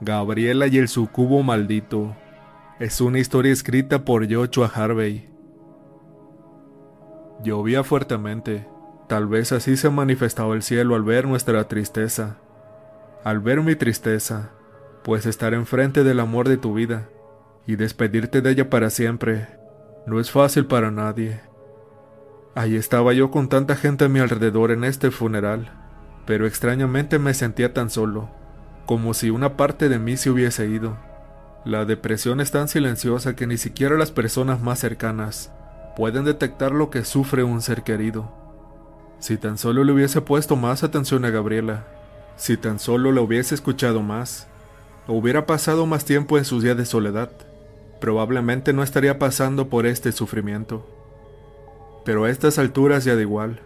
Gabriela y el sucubo maldito. Es una historia escrita por Joshua Harvey. Llovía fuertemente. Tal vez así se manifestaba el cielo al ver nuestra tristeza. Al ver mi tristeza, pues estar enfrente del amor de tu vida y despedirte de ella para siempre no es fácil para nadie. Ahí estaba yo con tanta gente a mi alrededor en este funeral, pero extrañamente me sentía tan solo, como si una parte de mí se hubiese ido. La depresión es tan silenciosa que ni siquiera las personas más cercanas pueden detectar lo que sufre un ser querido. Si tan solo le hubiese puesto más atención a Gabriela, si tan solo la hubiese escuchado más, hubiera pasado más tiempo en sus días de soledad, probablemente no estaría pasando por este sufrimiento. Pero a estas alturas ya da igual,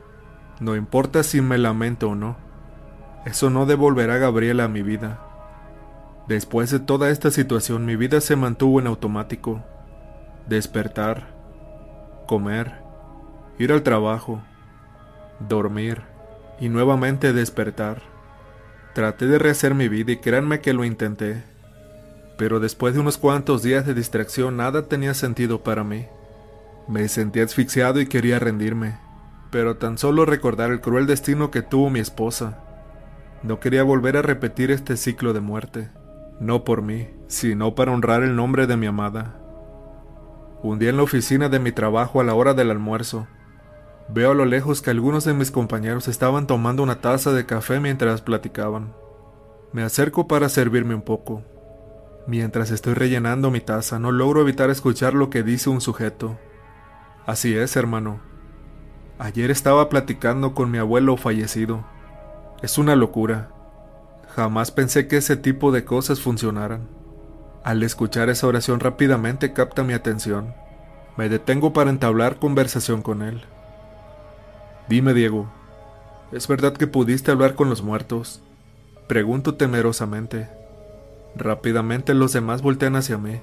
no importa si me lamento o no, eso no devolverá a Gabriela a mi vida. Después de toda esta situación mi vida se mantuvo en automático. Despertar, comer, ir al trabajo, dormir y nuevamente despertar. Traté de rehacer mi vida y créanme que lo intenté. Pero después de unos cuantos días de distracción nada tenía sentido para mí. Me sentí asfixiado y quería rendirme, pero tan solo recordar el cruel destino que tuvo mi esposa. No quería volver a repetir este ciclo de muerte, no por mí, sino para honrar el nombre de mi amada. Un día en la oficina de mi trabajo a la hora del almuerzo, veo a lo lejos que algunos de mis compañeros estaban tomando una taza de café mientras platicaban. Me acerco para servirme un poco, Mientras estoy rellenando mi taza, no logro evitar escuchar lo que dice un sujeto. Así es, hermano. Ayer estaba platicando con mi abuelo fallecido. Es una locura. Jamás pensé que ese tipo de cosas funcionaran. Al escuchar esa oración rápidamente capta mi atención. Me detengo para entablar conversación con él. Dime, Diego, ¿es verdad que pudiste hablar con los muertos? Pregunto temerosamente. Rápidamente los demás voltean hacia mí.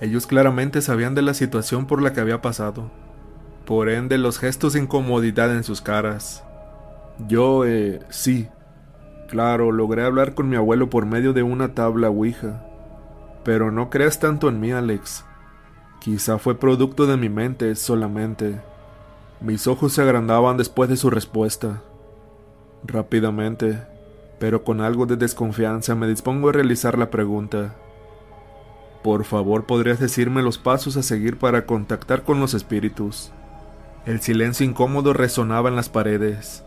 Ellos claramente sabían de la situación por la que había pasado. Por ende, los gestos de incomodidad en sus caras. Yo, eh, sí. Claro, logré hablar con mi abuelo por medio de una tabla Ouija. Pero no creas tanto en mí, Alex. Quizá fue producto de mi mente solamente. Mis ojos se agrandaban después de su respuesta. Rápidamente, pero con algo de desconfianza me dispongo a realizar la pregunta. Por favor, ¿podrías decirme los pasos a seguir para contactar con los espíritus? El silencio incómodo resonaba en las paredes.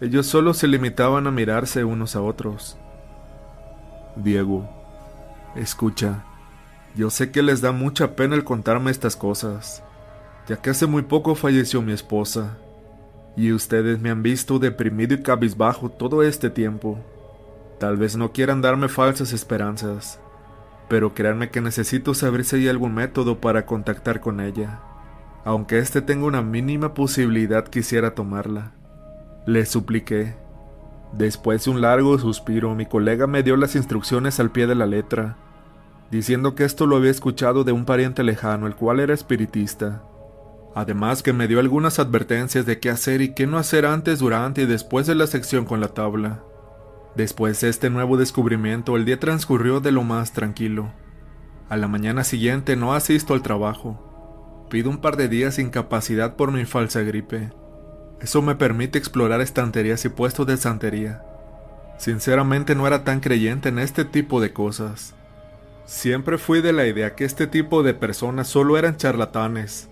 Ellos solo se limitaban a mirarse unos a otros. Diego, escucha, yo sé que les da mucha pena el contarme estas cosas, ya que hace muy poco falleció mi esposa y ustedes me han visto deprimido y cabizbajo todo este tiempo. Tal vez no quieran darme falsas esperanzas, pero créanme que necesito saber si hay algún método para contactar con ella. Aunque este tenga una mínima posibilidad quisiera tomarla. Le supliqué. Después de un largo suspiro, mi colega me dio las instrucciones al pie de la letra, diciendo que esto lo había escuchado de un pariente lejano, el cual era espiritista Además que me dio algunas advertencias de qué hacer y qué no hacer antes, durante y después de la sección con la tabla. Después de este nuevo descubrimiento, el día transcurrió de lo más tranquilo. A la mañana siguiente no asisto al trabajo. Pido un par de días sin capacidad por mi falsa gripe. Eso me permite explorar estanterías y puestos de santería. Sinceramente no era tan creyente en este tipo de cosas. Siempre fui de la idea que este tipo de personas solo eran charlatanes,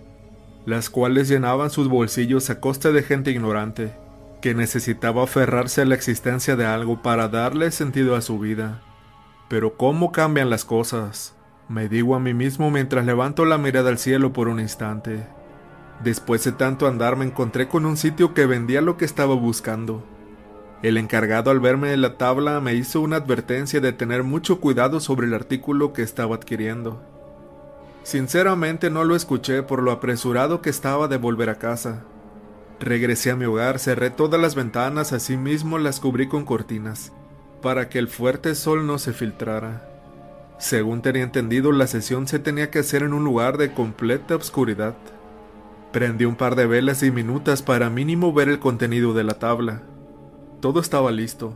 las cuales llenaban sus bolsillos a costa de gente ignorante, que necesitaba aferrarse a la existencia de algo para darle sentido a su vida. Pero ¿cómo cambian las cosas? Me digo a mí mismo mientras levanto la mirada al cielo por un instante. Después de tanto andar me encontré con un sitio que vendía lo que estaba buscando. El encargado al verme en la tabla me hizo una advertencia de tener mucho cuidado sobre el artículo que estaba adquiriendo. Sinceramente no lo escuché por lo apresurado que estaba de volver a casa. Regresé a mi hogar, cerré todas las ventanas, asimismo las cubrí con cortinas, para que el fuerte sol no se filtrara. Según tenía entendido, la sesión se tenía que hacer en un lugar de completa oscuridad. Prendí un par de velas diminutas para mínimo ver el contenido de la tabla. Todo estaba listo.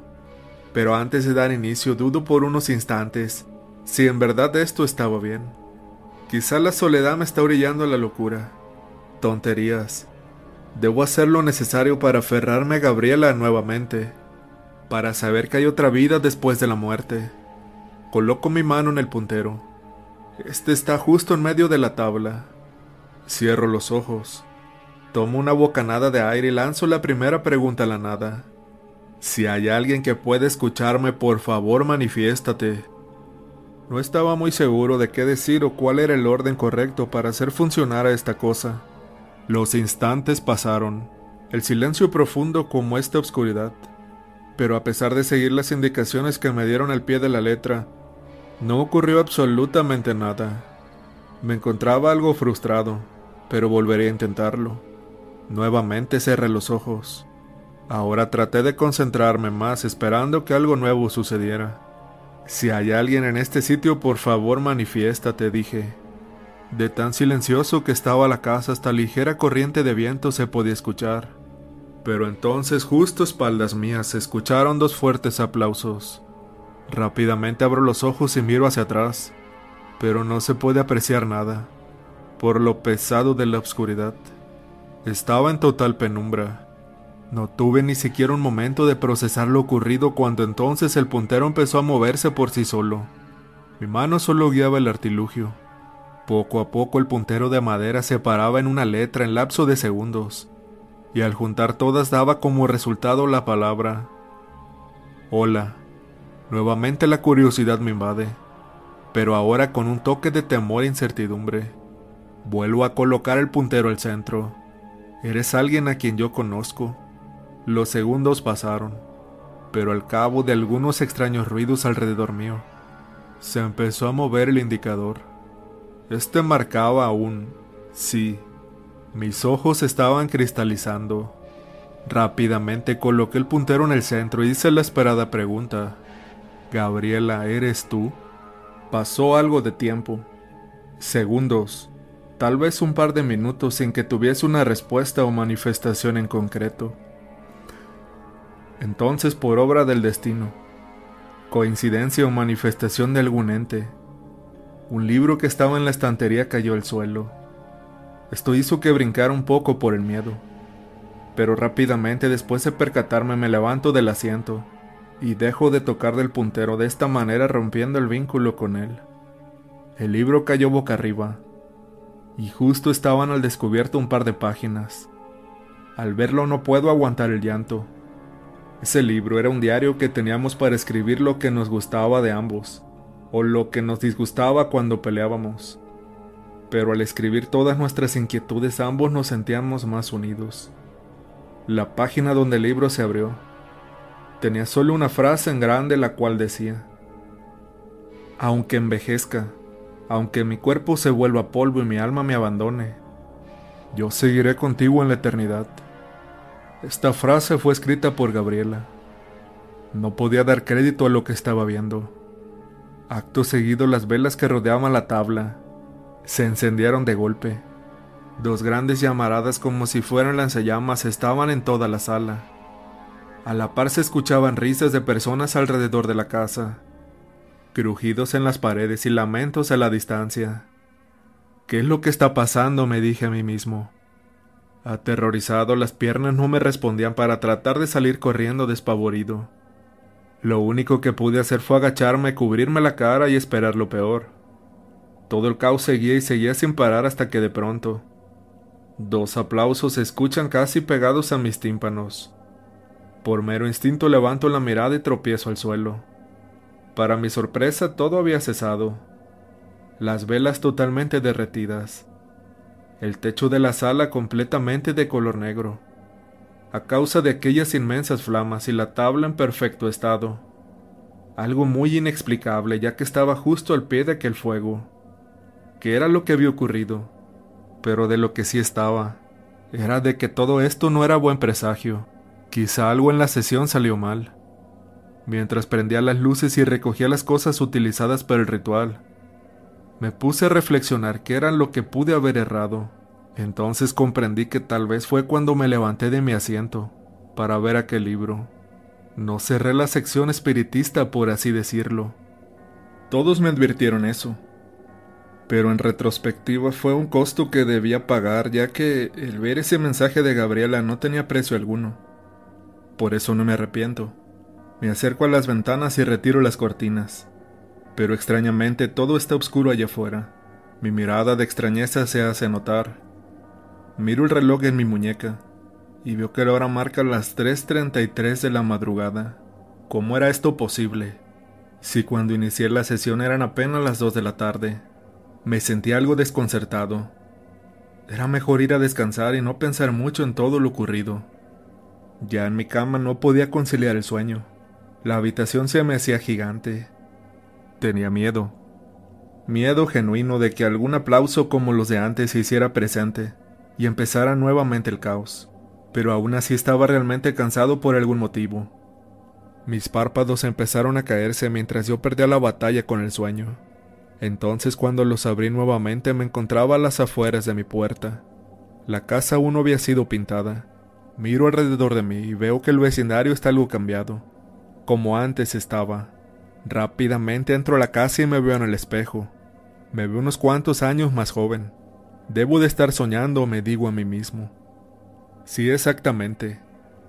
Pero antes de dar inicio dudo por unos instantes si en verdad esto estaba bien. Quizá la soledad me está orillando a la locura. Tonterías. Debo hacer lo necesario para aferrarme a Gabriela nuevamente, para saber que hay otra vida después de la muerte. Coloco mi mano en el puntero. Este está justo en medio de la tabla. Cierro los ojos. Tomo una bocanada de aire y lanzo la primera pregunta a la nada. Si hay alguien que pueda escucharme, por favor manifiéstate. No estaba muy seguro de qué decir o cuál era el orden correcto para hacer funcionar a esta cosa. Los instantes pasaron, el silencio profundo como esta oscuridad. Pero a pesar de seguir las indicaciones que me dieron al pie de la letra, no ocurrió absolutamente nada. Me encontraba algo frustrado, pero volveré a intentarlo. Nuevamente cerré los ojos. Ahora traté de concentrarme más esperando que algo nuevo sucediera. Si hay alguien en este sitio, por favor manifiéstate, dije. De tan silencioso que estaba la casa, hasta ligera corriente de viento se podía escuchar. Pero entonces, justo espaldas mías, se escucharon dos fuertes aplausos. Rápidamente abro los ojos y miro hacia atrás, pero no se puede apreciar nada, por lo pesado de la oscuridad. Estaba en total penumbra. No tuve ni siquiera un momento de procesar lo ocurrido cuando entonces el puntero empezó a moverse por sí solo. Mi mano solo guiaba el artilugio. Poco a poco el puntero de madera se paraba en una letra en lapso de segundos, y al juntar todas daba como resultado la palabra Hola. Nuevamente la curiosidad me invade, pero ahora con un toque de temor e incertidumbre. Vuelvo a colocar el puntero al centro. Eres alguien a quien yo conozco los segundos pasaron, pero al cabo de algunos extraños ruidos alrededor mío, se empezó a mover el indicador. Este marcaba un sí. Mis ojos estaban cristalizando. Rápidamente coloqué el puntero en el centro y hice la esperada pregunta. Gabriela, ¿eres tú? Pasó algo de tiempo. Segundos. Tal vez un par de minutos sin que tuviese una respuesta o manifestación en concreto. Entonces, por obra del destino, coincidencia o manifestación de algún ente, un libro que estaba en la estantería cayó al suelo. Esto hizo que brincara un poco por el miedo, pero rápidamente después de percatarme me levanto del asiento y dejo de tocar del puntero de esta manera rompiendo el vínculo con él. El libro cayó boca arriba, y justo estaban al descubierto un par de páginas. Al verlo no puedo aguantar el llanto ese libro era un diario que teníamos para escribir lo que nos gustaba de ambos, o lo que nos disgustaba cuando peleábamos. Pero al escribir todas nuestras inquietudes ambos nos sentíamos más unidos. La página donde el libro se abrió tenía solo una frase en grande la cual decía, Aunque envejezca, aunque mi cuerpo se vuelva polvo y mi alma me abandone, yo seguiré contigo en la eternidad. Esta frase fue escrita por Gabriela. No podía dar crédito a lo que estaba viendo. Acto seguido las velas que rodeaban la tabla se encendieron de golpe. Dos grandes llamaradas como si fueran lanzallamas estaban en toda la sala. A la par se escuchaban risas de personas alrededor de la casa, crujidos en las paredes y lamentos a la distancia. ¿Qué es lo que está pasando? me dije a mí mismo. Aterrorizado, las piernas no me respondían para tratar de salir corriendo despavorido. Lo único que pude hacer fue agacharme, cubrirme la cara y esperar lo peor. Todo el caos seguía y seguía sin parar hasta que de pronto dos aplausos se escuchan casi pegados a mis tímpanos. Por mero instinto levanto la mirada y tropiezo al suelo. Para mi sorpresa todo había cesado. Las velas totalmente derretidas el techo de la sala completamente de color negro, a causa de aquellas inmensas flamas y la tabla en perfecto estado. Algo muy inexplicable ya que estaba justo al pie de aquel fuego. ¿Qué era lo que había ocurrido? Pero de lo que sí estaba, era de que todo esto no era buen presagio. Quizá algo en la sesión salió mal. Mientras prendía las luces y recogía las cosas utilizadas para el ritual, me puse a reflexionar qué era lo que pude haber errado. Entonces comprendí que tal vez fue cuando me levanté de mi asiento para ver aquel libro. No cerré la sección espiritista, por así decirlo. Todos me advirtieron eso. Pero en retrospectiva fue un costo que debía pagar, ya que el ver ese mensaje de Gabriela no tenía precio alguno. Por eso no me arrepiento. Me acerco a las ventanas y retiro las cortinas. Pero extrañamente todo está oscuro allá afuera. Mi mirada de extrañeza se hace notar. Miro el reloj en mi muñeca y veo que la hora marca las 3.33 de la madrugada. ¿Cómo era esto posible? Si cuando inicié la sesión eran apenas las 2 de la tarde. Me sentí algo desconcertado. Era mejor ir a descansar y no pensar mucho en todo lo ocurrido. Ya en mi cama no podía conciliar el sueño. La habitación se me hacía gigante. Tenía miedo. Miedo genuino de que algún aplauso como los de antes se hiciera presente y empezara nuevamente el caos, pero aún así estaba realmente cansado por algún motivo. Mis párpados empezaron a caerse mientras yo perdía la batalla con el sueño. Entonces cuando los abrí nuevamente me encontraba a las afueras de mi puerta. La casa aún no había sido pintada. Miro alrededor de mí y veo que el vecindario está algo cambiado, como antes estaba. Rápidamente entro a la casa y me veo en el espejo. Me veo unos cuantos años más joven. Debo de estar soñando, me digo a mí mismo. Sí, exactamente.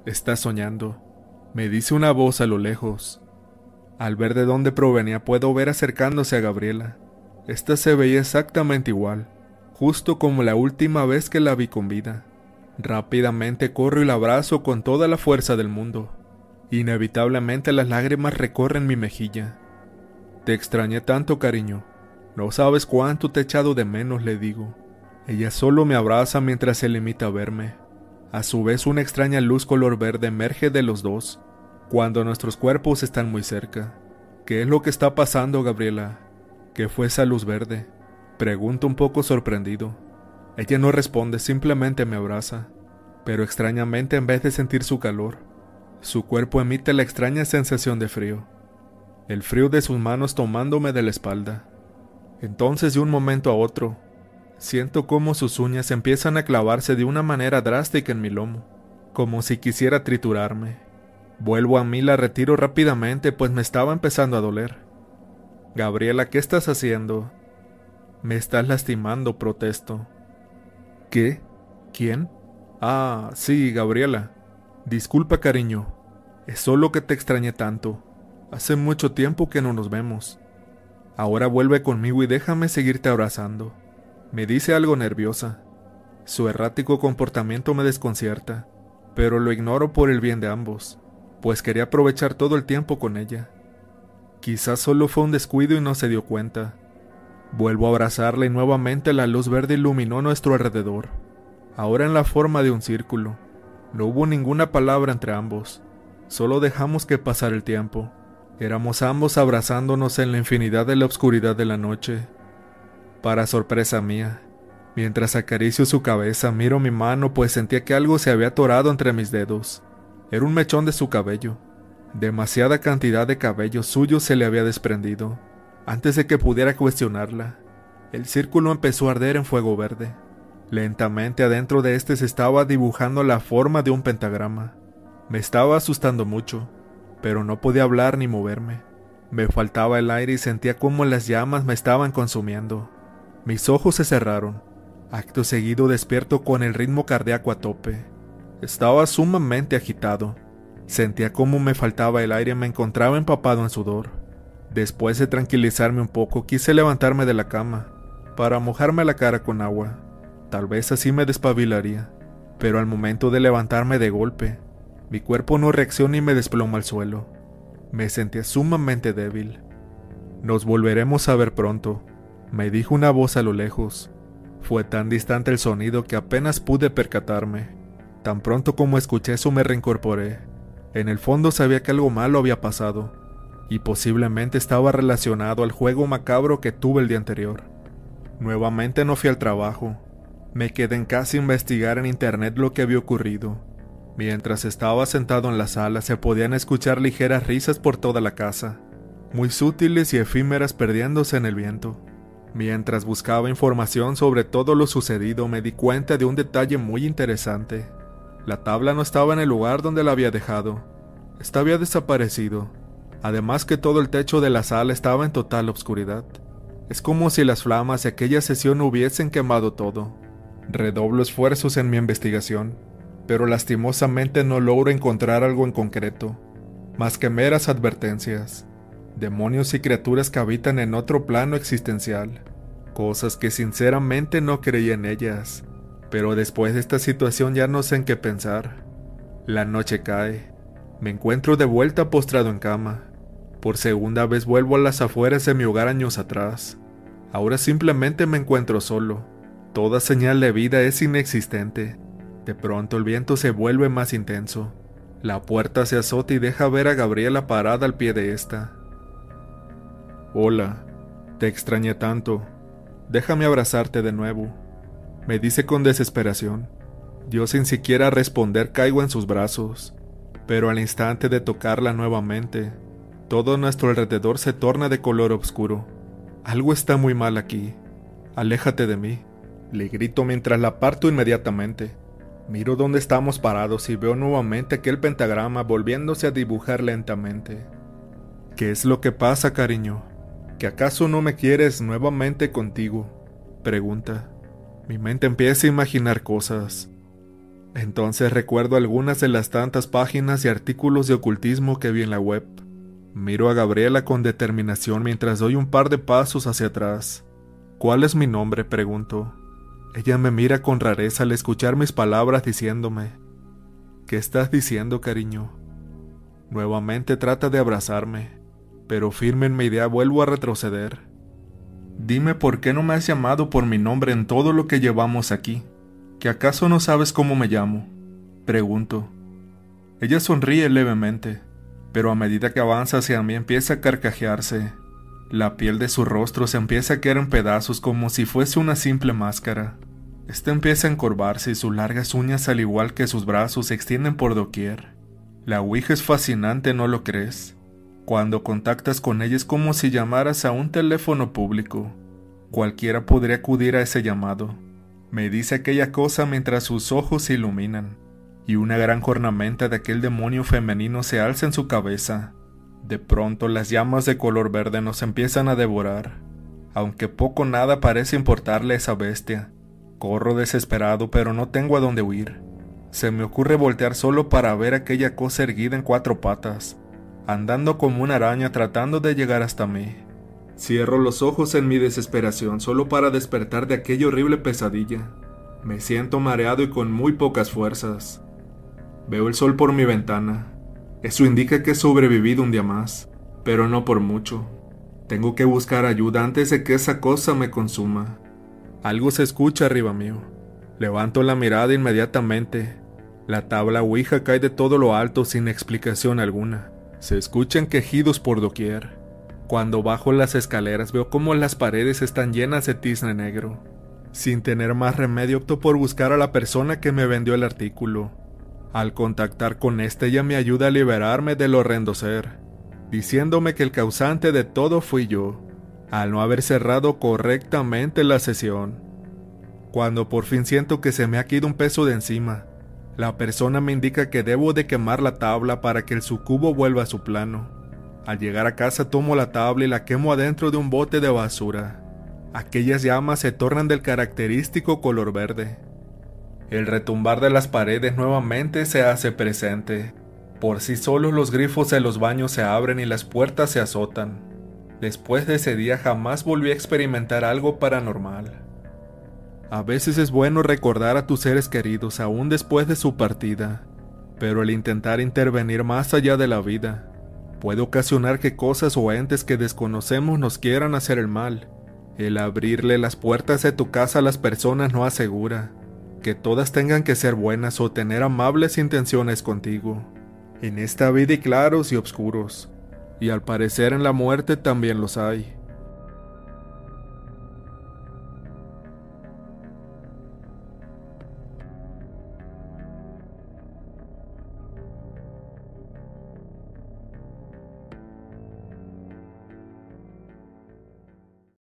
Estás soñando, me dice una voz a lo lejos. Al ver de dónde provenía puedo ver acercándose a Gabriela. Esta se veía exactamente igual, justo como la última vez que la vi con vida. Rápidamente corro y la abrazo con toda la fuerza del mundo. Inevitablemente las lágrimas recorren mi mejilla. Te extrañé tanto, cariño. No sabes cuánto te he echado de menos, le digo. Ella solo me abraza mientras se limita a verme. A su vez una extraña luz color verde emerge de los dos, cuando nuestros cuerpos están muy cerca. ¿Qué es lo que está pasando, Gabriela? ¿Qué fue esa luz verde? Pregunto un poco sorprendido. Ella no responde, simplemente me abraza. Pero extrañamente en vez de sentir su calor, su cuerpo emite la extraña sensación de frío. El frío de sus manos tomándome de la espalda. Entonces de un momento a otro, Siento cómo sus uñas empiezan a clavarse de una manera drástica en mi lomo, como si quisiera triturarme. Vuelvo a mí, la retiro rápidamente, pues me estaba empezando a doler. Gabriela, ¿qué estás haciendo? Me estás lastimando, protesto. ¿Qué? ¿Quién? Ah, sí, Gabriela. Disculpa, cariño. Es solo que te extrañé tanto. Hace mucho tiempo que no nos vemos. Ahora vuelve conmigo y déjame seguirte abrazando. Me dice algo nerviosa. Su errático comportamiento me desconcierta, pero lo ignoro por el bien de ambos, pues quería aprovechar todo el tiempo con ella. Quizás solo fue un descuido y no se dio cuenta. Vuelvo a abrazarla y nuevamente la luz verde iluminó nuestro alrededor, ahora en la forma de un círculo. No hubo ninguna palabra entre ambos, solo dejamos que pasara el tiempo. Éramos ambos abrazándonos en la infinidad de la oscuridad de la noche, para sorpresa mía, mientras acaricio su cabeza, miro mi mano pues sentía que algo se había atorado entre mis dedos. Era un mechón de su cabello. Demasiada cantidad de cabello suyo se le había desprendido. Antes de que pudiera cuestionarla, el círculo empezó a arder en fuego verde. Lentamente adentro de este se estaba dibujando la forma de un pentagrama. Me estaba asustando mucho, pero no podía hablar ni moverme. Me faltaba el aire y sentía como las llamas me estaban consumiendo. Mis ojos se cerraron. Acto seguido despierto con el ritmo cardíaco a tope. Estaba sumamente agitado. Sentía como me faltaba el aire y me encontraba empapado en sudor. Después de tranquilizarme un poco, quise levantarme de la cama, para mojarme la cara con agua. Tal vez así me despabilaría, pero al momento de levantarme de golpe, mi cuerpo no reacciona y me desploma al suelo. Me sentía sumamente débil. Nos volveremos a ver pronto, me dijo una voz a lo lejos. Fue tan distante el sonido que apenas pude percatarme. Tan pronto como escuché eso me reincorporé. En el fondo sabía que algo malo había pasado, y posiblemente estaba relacionado al juego macabro que tuve el día anterior. Nuevamente no fui al trabajo. Me quedé en casa a investigar en internet lo que había ocurrido. Mientras estaba sentado en la sala se podían escuchar ligeras risas por toda la casa, muy sutiles y efímeras perdiéndose en el viento. Mientras buscaba información sobre todo lo sucedido me di cuenta de un detalle muy interesante. La tabla no estaba en el lugar donde la había dejado. Esta había desaparecido, además que todo el techo de la sala estaba en total oscuridad. Es como si las flamas de aquella sesión hubiesen quemado todo. Redoblo esfuerzos en mi investigación, pero lastimosamente no logro encontrar algo en concreto, más que meras advertencias, demonios y criaturas que habitan en otro plano existencial, cosas que sinceramente no creía en ellas, pero después de esta situación ya no sé en qué pensar. La noche cae, me encuentro de vuelta postrado en cama, por segunda vez vuelvo a las afueras de mi hogar años atrás. Ahora simplemente me encuentro solo. Toda señal de vida es inexistente. De pronto el viento se vuelve más intenso. La puerta se azota y deja ver a Gabriela parada al pie de esta. Hola, te extrañé tanto. Déjame abrazarte de nuevo. Me dice con desesperación. Yo sin siquiera responder caigo en sus brazos. Pero al instante de tocarla nuevamente, todo nuestro alrededor se torna de color oscuro. Algo está muy mal aquí. Aléjate de mí. Le grito mientras la parto inmediatamente. Miro dónde estamos parados y veo nuevamente aquel pentagrama volviéndose a dibujar lentamente. ¿Qué es lo que pasa, cariño? ¿Que acaso no me quieres nuevamente contigo? Pregunta. Mi mente empieza a imaginar cosas. Entonces recuerdo algunas de las tantas páginas y artículos de ocultismo que vi en la web. Miro a Gabriela con determinación mientras doy un par de pasos hacia atrás. ¿Cuál es mi nombre? pregunto. Ella me mira con rareza al escuchar mis palabras diciéndome, ¿Qué estás diciendo, cariño? Nuevamente trata de abrazarme, pero firme en mi idea vuelvo a retroceder. Dime por qué no me has llamado por mi nombre en todo lo que llevamos aquí. ¿Que acaso no sabes cómo me llamo? Pregunto. Ella sonríe levemente pero a medida que avanza hacia mí empieza a carcajearse. La piel de su rostro se empieza a caer en pedazos como si fuese una simple máscara. Esta empieza a encorvarse y sus largas uñas, al igual que sus brazos, se extienden por doquier. La Ouija es fascinante, ¿no lo crees? Cuando contactas con ella es como si llamaras a un teléfono público. Cualquiera podría acudir a ese llamado. Me dice aquella cosa mientras sus ojos se iluminan y una gran cornamenta de aquel demonio femenino se alza en su cabeza. De pronto las llamas de color verde nos empiezan a devorar. Aunque poco nada parece importarle a esa bestia. Corro desesperado pero no tengo a dónde huir. Se me ocurre voltear solo para ver aquella cosa erguida en cuatro patas, andando como una araña tratando de llegar hasta mí. Cierro los ojos en mi desesperación solo para despertar de aquella horrible pesadilla. Me siento mareado y con muy pocas fuerzas. Veo el sol por mi ventana. Eso indica que he sobrevivido un día más, pero no por mucho. Tengo que buscar ayuda antes de que esa cosa me consuma. Algo se escucha arriba mío. Levanto la mirada inmediatamente. La tabla Ouija cae de todo lo alto sin explicación alguna. Se escuchan quejidos por doquier. Cuando bajo las escaleras veo cómo las paredes están llenas de tizne negro. Sin tener más remedio opto por buscar a la persona que me vendió el artículo. Al contactar con este ella me ayuda a liberarme del horrendo ser, diciéndome que el causante de todo fui yo, al no haber cerrado correctamente la sesión. Cuando por fin siento que se me ha caído un peso de encima, la persona me indica que debo de quemar la tabla para que el sucubo vuelva a su plano. Al llegar a casa tomo la tabla y la quemo adentro de un bote de basura. Aquellas llamas se tornan del característico color verde. El retumbar de las paredes nuevamente se hace presente. Por sí solos los grifos de los baños se abren y las puertas se azotan. Después de ese día jamás volví a experimentar algo paranormal. A veces es bueno recordar a tus seres queridos aún después de su partida, pero el intentar intervenir más allá de la vida puede ocasionar que cosas o entes que desconocemos nos quieran hacer el mal. El abrirle las puertas de tu casa a las personas no asegura que todas tengan que ser buenas o tener amables intenciones contigo. En esta vida hay claros y oscuros, y al parecer en la muerte también los hay.